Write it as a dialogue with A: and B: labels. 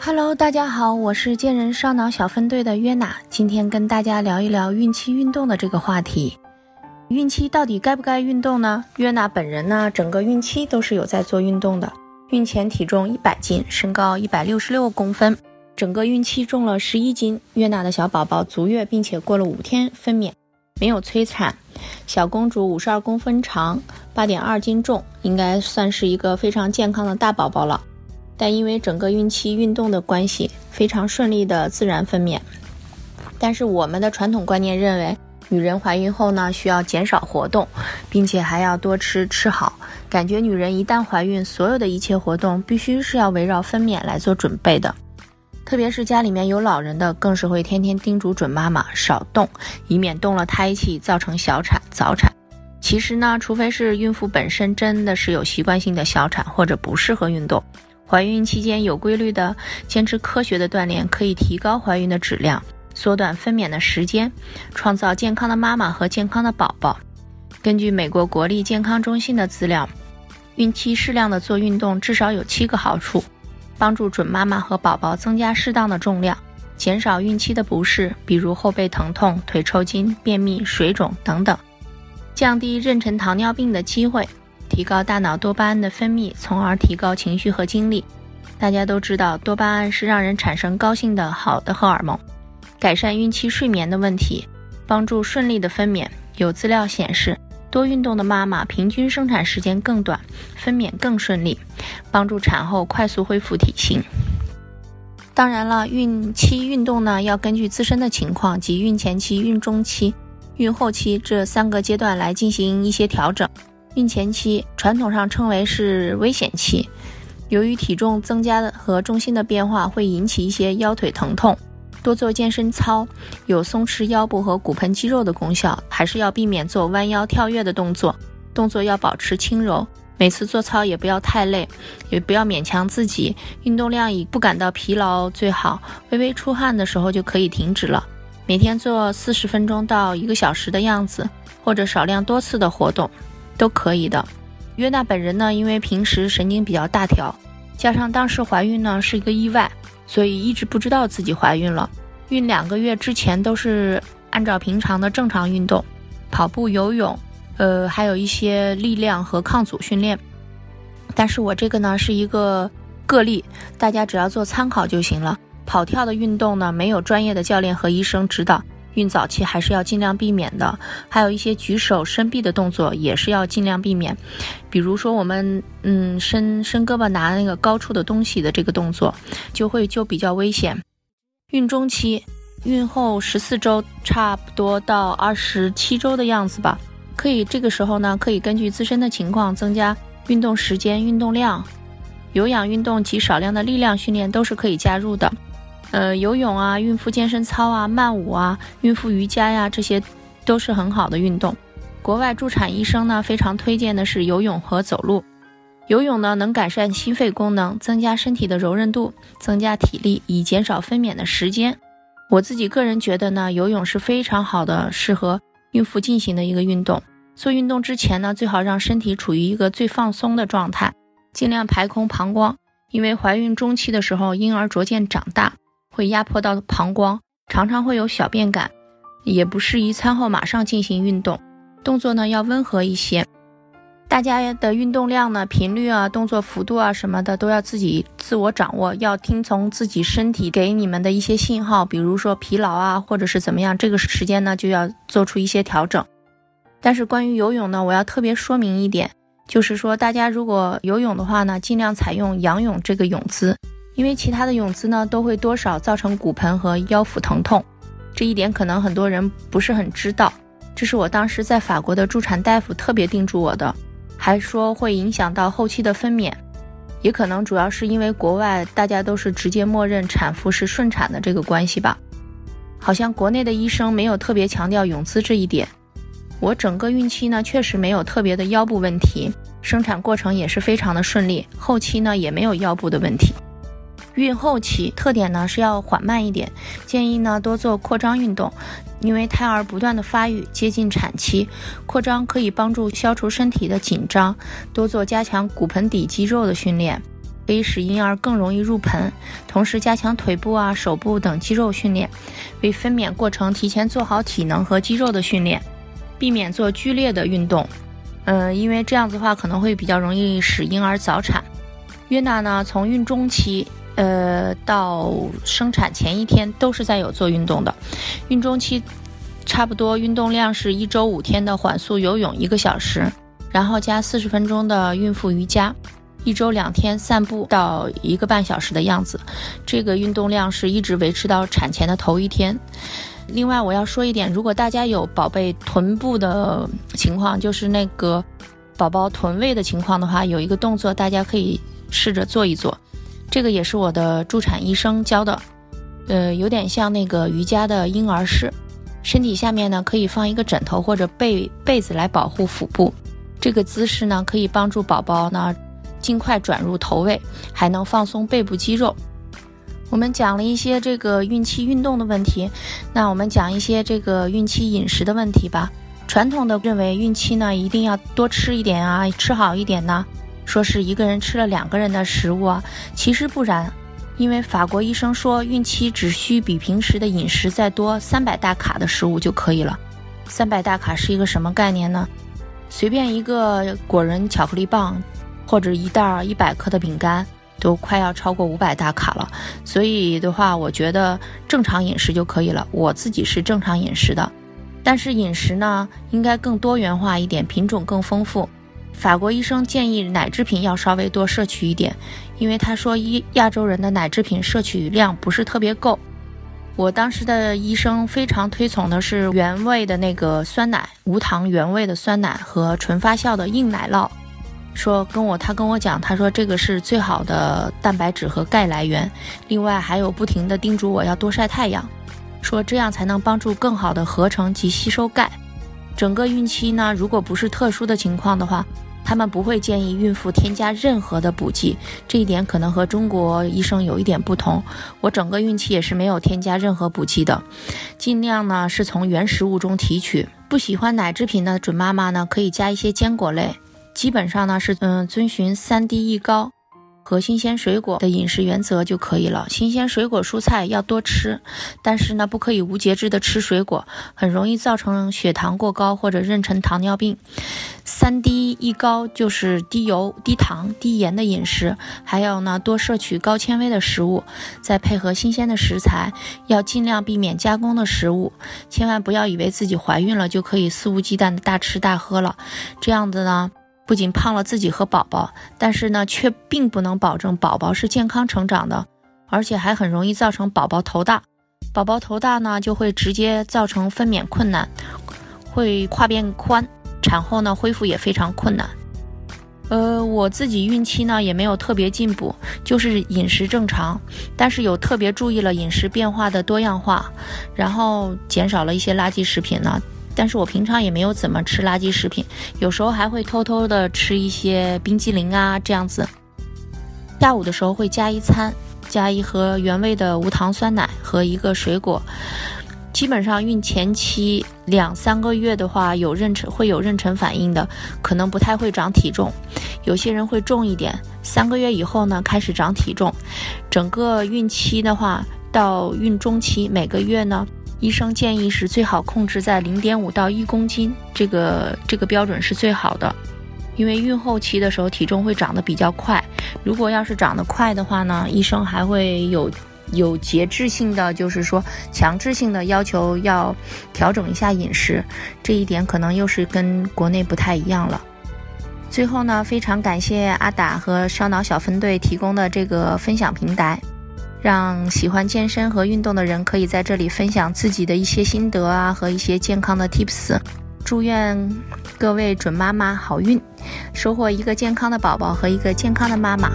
A: Hello，大家好，我是健人烧脑小分队的约娜，今天跟大家聊一聊孕期运动的这个话题。孕期到底该不该运动呢？约娜本人呢，整个孕期都是有在做运动的。孕前体重一百斤，身高一百六十六公分，整个孕期重了十一斤。约娜的小宝宝足月，并且过了五天分娩，没有催产。小公主五十二公分长，八点二斤重，应该算是一个非常健康的大宝宝了。但因为整个孕期运动的关系，非常顺利的自然分娩。但是我们的传统观念认为，女人怀孕后呢，需要减少活动，并且还要多吃吃好。感觉女人一旦怀孕，所有的一切活动必须是要围绕分娩来做准备的。特别是家里面有老人的，更是会天天叮嘱准妈妈少动，以免动了胎气造成小产早产。其实呢，除非是孕妇本身真的是有习惯性的小产，或者不适合运动。怀孕期间有规律的坚持科学的锻炼，可以提高怀孕的质量，缩短分娩的时间，创造健康的妈妈和健康的宝宝。根据美国国立健康中心的资料，孕期适量的做运动至少有七个好处：帮助准妈妈和宝宝增加适当的重量，减少孕期的不适，比如后背疼痛、腿抽筋、便秘、水肿等等，降低妊娠糖尿病的机会。提高大脑多巴胺的分泌，从而提高情绪和精力。大家都知道，多巴胺是让人产生高兴的好的荷尔蒙，改善孕期睡眠的问题，帮助顺利的分娩。有资料显示，多运动的妈妈平均生产时间更短，分娩更顺利，帮助产后快速恢复体型。当然了，孕期运动呢，要根据自身的情况及孕前期、孕中期、孕后期这三个阶段来进行一些调整。孕前期传统上称为是危险期，由于体重增加的和重心的变化会引起一些腰腿疼痛，多做健身操有松弛腰部和骨盆肌肉的功效，还是要避免做弯腰跳跃的动作，动作要保持轻柔。每次做操也不要太累，也不要勉强自己，运动量以不感到疲劳最好，微微出汗的时候就可以停止了。每天做四十分钟到一个小时的样子，或者少量多次的活动。都可以的。约娜本人呢，因为平时神经比较大条，加上当时怀孕呢是一个意外，所以一直不知道自己怀孕了。孕两个月之前都是按照平常的正常运动，跑步、游泳，呃，还有一些力量和抗阻训练。但是我这个呢是一个个例，大家只要做参考就行了。跑跳的运动呢，没有专业的教练和医生指导。孕早期还是要尽量避免的，还有一些举手伸臂的动作也是要尽量避免，比如说我们嗯伸伸胳膊拿那个高处的东西的这个动作，就会就比较危险。孕中期、孕后十四周差不多到二十七周的样子吧，可以这个时候呢，可以根据自身的情况增加运动时间、运动量，有氧运动及少量的力量训练都是可以加入的。呃，游泳啊，孕妇健身操啊，慢舞啊，孕妇瑜伽呀，这些都是很好的运动。国外助产医生呢，非常推荐的是游泳和走路。游泳呢，能改善心肺功能，增加身体的柔韧度，增加体力，以减少分娩的时间。我自己个人觉得呢，游泳是非常好的，适合孕妇进行的一个运动。做运动之前呢，最好让身体处于一个最放松的状态，尽量排空膀胱，因为怀孕中期的时候，婴儿逐渐长大。会压迫到膀胱，常常会有小便感，也不适宜餐后马上进行运动，动作呢要温和一些。大家的运动量呢、频率啊、动作幅度啊什么的都要自己自我掌握，要听从自己身体给你们的一些信号，比如说疲劳啊，或者是怎么样，这个时间呢就要做出一些调整。但是关于游泳呢，我要特别说明一点，就是说大家如果游泳的话呢，尽量采用仰泳这个泳姿。因为其他的泳姿呢，都会多少造成骨盆和腰腹疼痛，这一点可能很多人不是很知道。这是我当时在法国的助产大夫特别叮嘱我的，还说会影响到后期的分娩，也可能主要是因为国外大家都是直接默认产妇是顺产的这个关系吧。好像国内的医生没有特别强调泳姿这一点。我整个孕期呢，确实没有特别的腰部问题，生产过程也是非常的顺利，后期呢也没有腰部的问题。孕后期特点呢是要缓慢一点，建议呢多做扩张运动，因为胎儿不断的发育，接近产期，扩张可以帮助消除身体的紧张，多做加强骨盆底肌肉的训练。可以使婴儿更容易入盆，同时加强腿部啊、手部等肌肉训练，为分娩过程提前做好体能和肌肉的训练，避免做剧烈的运动。嗯，因为这样子的话可能会比较容易使婴儿早产。约娜呢，从孕中期，呃，到生产前一天都是在有做运动的。孕中期差不多运动量是一周五天的缓速游泳一个小时，然后加四十分钟的孕妇瑜伽。一周两天散步到一个半小时的样子，这个运动量是一直维持到产前的头一天。另外，我要说一点，如果大家有宝贝臀部的情况，就是那个宝宝臀位的情况的话，有一个动作大家可以试着做一做。这个也是我的助产医生教的，呃，有点像那个瑜伽的婴儿式。身体下面呢可以放一个枕头或者被被子来保护腹部。这个姿势呢可以帮助宝宝呢。尽快转入头位，还能放松背部肌肉。我们讲了一些这个孕期运动的问题，那我们讲一些这个孕期饮食的问题吧。传统的认为孕期呢一定要多吃一点啊，吃好一点呢，说是一个人吃了两个人的食物啊，其实不然，因为法国医生说孕期只需比平时的饮食再多三百大卡的食物就可以了。三百大卡是一个什么概念呢？随便一个果仁巧克力棒。或者一袋一百克的饼干都快要超过五百大卡了，所以的话，我觉得正常饮食就可以了。我自己是正常饮食的，但是饮食呢应该更多元化一点，品种更丰富。法国医生建议奶制品要稍微多摄取一点，因为他说一亚洲人的奶制品摄取量不是特别够。我当时的医生非常推崇的是原味的那个酸奶，无糖原味的酸奶和纯发酵的硬奶酪。说跟我，他跟我讲，他说这个是最好的蛋白质和钙来源。另外还有不停的叮嘱我要多晒太阳，说这样才能帮助更好的合成及吸收钙。整个孕期呢，如果不是特殊的情况的话，他们不会建议孕妇添加任何的补剂。这一点可能和中国医生有一点不同。我整个孕期也是没有添加任何补剂的，尽量呢是从原食物中提取。不喜欢奶制品的准妈妈呢，可以加一些坚果类。基本上呢是嗯遵循三低一高和新鲜水果的饮食原则就可以了。新鲜水果蔬菜要多吃，但是呢不可以无节制的吃水果，很容易造成血糖过高或者妊娠糖尿病。三低一高就是低油、低糖、低盐的饮食，还有呢多摄取高纤维的食物，再配合新鲜的食材，要尽量避免加工的食物。千万不要以为自己怀孕了就可以肆无忌惮的大吃大喝了，这样子呢。不仅胖了自己和宝宝，但是呢，却并不能保证宝宝是健康成长的，而且还很容易造成宝宝头大。宝宝头大呢，就会直接造成分娩困难，会胯变宽，产后呢恢复也非常困难。呃，我自己孕期呢也没有特别进补，就是饮食正常，但是有特别注意了饮食变化的多样化，然后减少了一些垃圾食品呢。但是我平常也没有怎么吃垃圾食品，有时候还会偷偷的吃一些冰激凌啊，这样子。下午的时候会加一餐，加一盒原味的无糖酸奶和一个水果。基本上孕前期两三个月的话，有妊娠会有妊娠反应的，可能不太会长体重，有些人会重一点。三个月以后呢，开始长体重。整个孕期的话，到孕中期每个月呢。医生建议是最好控制在零点五到一公斤，这个这个标准是最好的，因为孕后期的时候体重会长得比较快。如果要是长得快的话呢，医生还会有有节制性的，就是说强制性的要求要调整一下饮食，这一点可能又是跟国内不太一样了。最后呢，非常感谢阿达和烧脑小分队提供的这个分享平台。让喜欢健身和运动的人可以在这里分享自己的一些心得啊，和一些健康的 tips。祝愿各位准妈妈好运，收获一个健康的宝宝和一个健康的妈妈。